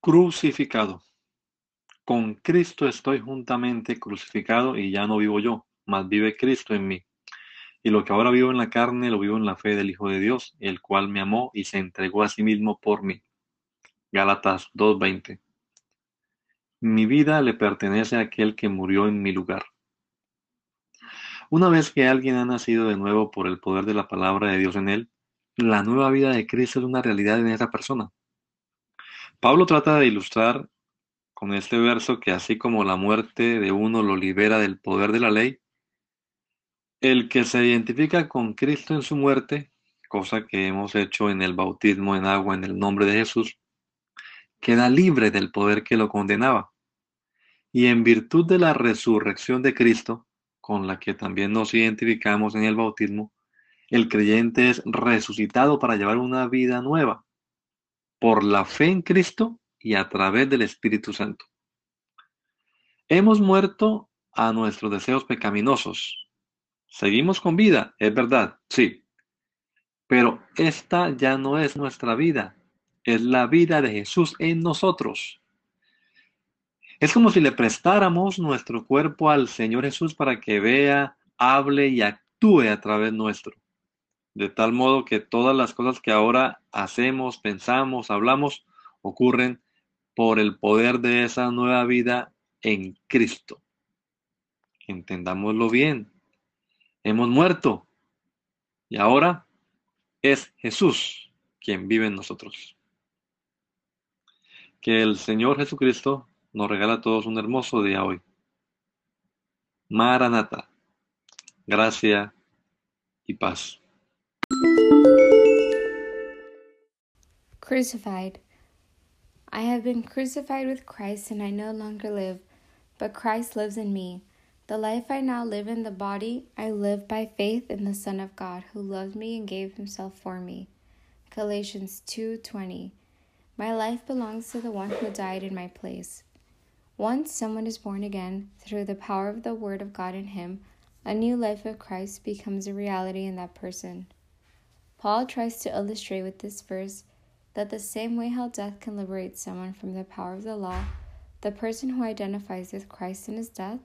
Crucificado. Con Cristo estoy juntamente crucificado y ya no vivo yo, mas vive Cristo en mí. Y lo que ahora vivo en la carne, lo vivo en la fe del Hijo de Dios, el cual me amó y se entregó a sí mismo por mí. Gálatas 2:20. Mi vida le pertenece a aquel que murió en mi lugar. Una vez que alguien ha nacido de nuevo por el poder de la palabra de Dios en él, la nueva vida de Cristo es una realidad en esa persona. Pablo trata de ilustrar con este verso que así como la muerte de uno lo libera del poder de la ley, el que se identifica con Cristo en su muerte, cosa que hemos hecho en el bautismo en agua en el nombre de Jesús, queda libre del poder que lo condenaba. Y en virtud de la resurrección de Cristo, con la que también nos identificamos en el bautismo, el creyente es resucitado para llevar una vida nueva por la fe en Cristo y a través del Espíritu Santo. Hemos muerto a nuestros deseos pecaminosos. Seguimos con vida, es verdad, sí. Pero esta ya no es nuestra vida, es la vida de Jesús en nosotros. Es como si le prestáramos nuestro cuerpo al Señor Jesús para que vea, hable y actúe a través nuestro de tal modo que todas las cosas que ahora hacemos, pensamos, hablamos, ocurren por el poder de esa nueva vida en Cristo. Entendámoslo bien. Hemos muerto y ahora es Jesús quien vive en nosotros. Que el Señor Jesucristo nos regala a todos un hermoso día hoy. Maranata, gracia y paz. Crucified. I have been crucified with Christ, and I no longer live, but Christ lives in me. The life I now live in the body, I live by faith in the Son of God, who loved me and gave himself for me. Galatians 2:20. My life belongs to the one who died in my place. Once someone is born again through the power of the word of God in him, a new life of Christ becomes a reality in that person. Paul tries to illustrate with this verse that the same way how death can liberate someone from the power of the law, the person who identifies with Christ in his death,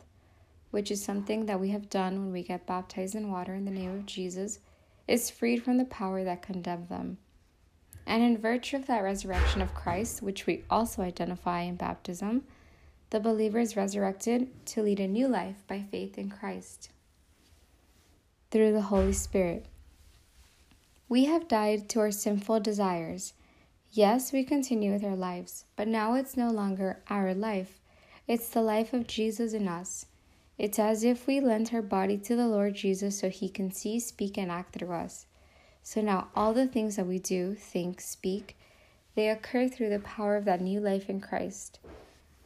which is something that we have done when we get baptized in water in the name of Jesus, is freed from the power that condemned them. And in virtue of that resurrection of Christ, which we also identify in baptism, the believer is resurrected to lead a new life by faith in Christ through the Holy Spirit. We have died to our sinful desires. Yes, we continue with our lives, but now it's no longer our life. It's the life of Jesus in us. It's as if we lent our body to the Lord Jesus so he can see, speak, and act through us. So now all the things that we do, think, speak, they occur through the power of that new life in Christ.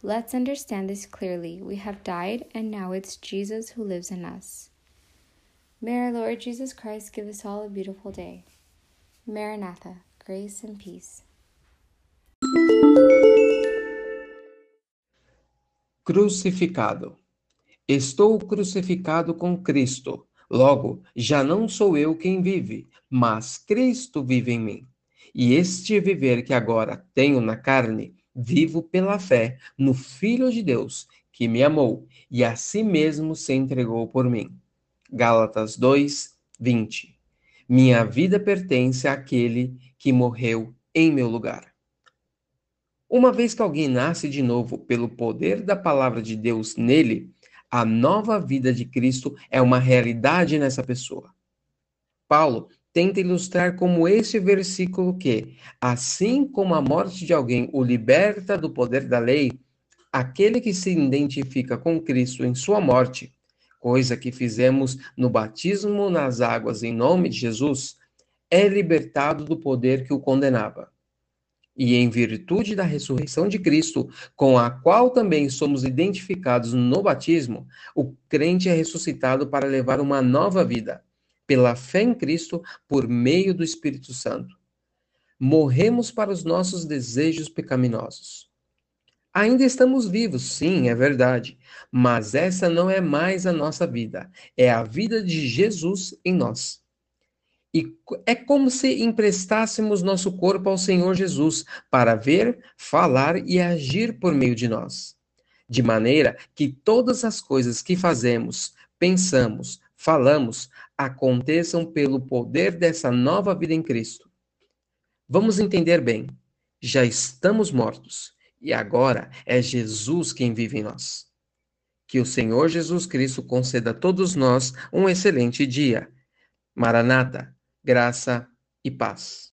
Let's understand this clearly. We have died, and now it's Jesus who lives in us. May our Lord Jesus Christ give us all a beautiful day. Maranatha, grace and peace. Crucificado. Estou crucificado com Cristo. Logo, já não sou eu quem vive, mas Cristo vive em mim. E este viver que agora tenho na carne, vivo pela fé no Filho de Deus, que me amou e a si mesmo se entregou por mim. Gálatas 2, 20. Minha vida pertence àquele que morreu em meu lugar. Uma vez que alguém nasce de novo pelo poder da palavra de Deus nele, a nova vida de Cristo é uma realidade nessa pessoa. Paulo tenta ilustrar como esse versículo que, assim como a morte de alguém o liberta do poder da lei, aquele que se identifica com Cristo em sua morte coisa que fizemos no batismo nas águas em nome de Jesus, é libertado do poder que o condenava. E em virtude da ressurreição de Cristo, com a qual também somos identificados no batismo, o crente é ressuscitado para levar uma nova vida, pela fé em Cristo, por meio do Espírito Santo. Morremos para os nossos desejos pecaminosos. Ainda estamos vivos, sim, é verdade, mas essa não é mais a nossa vida, é a vida de Jesus em nós. E é como se emprestássemos nosso corpo ao Senhor Jesus para ver, falar e agir por meio de nós. De maneira que todas as coisas que fazemos, pensamos, falamos, aconteçam pelo poder dessa nova vida em Cristo. Vamos entender bem. Já estamos mortos e agora é Jesus quem vive em nós. Que o Senhor Jesus Cristo conceda a todos nós um excelente dia. Maranata graça e paz.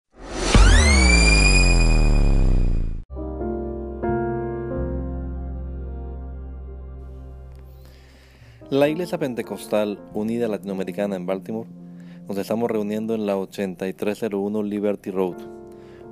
La Iglesia Pentecostal Unida Latinoamericana en Baltimore nos estamos reuniendo en la 8301 Liberty Road.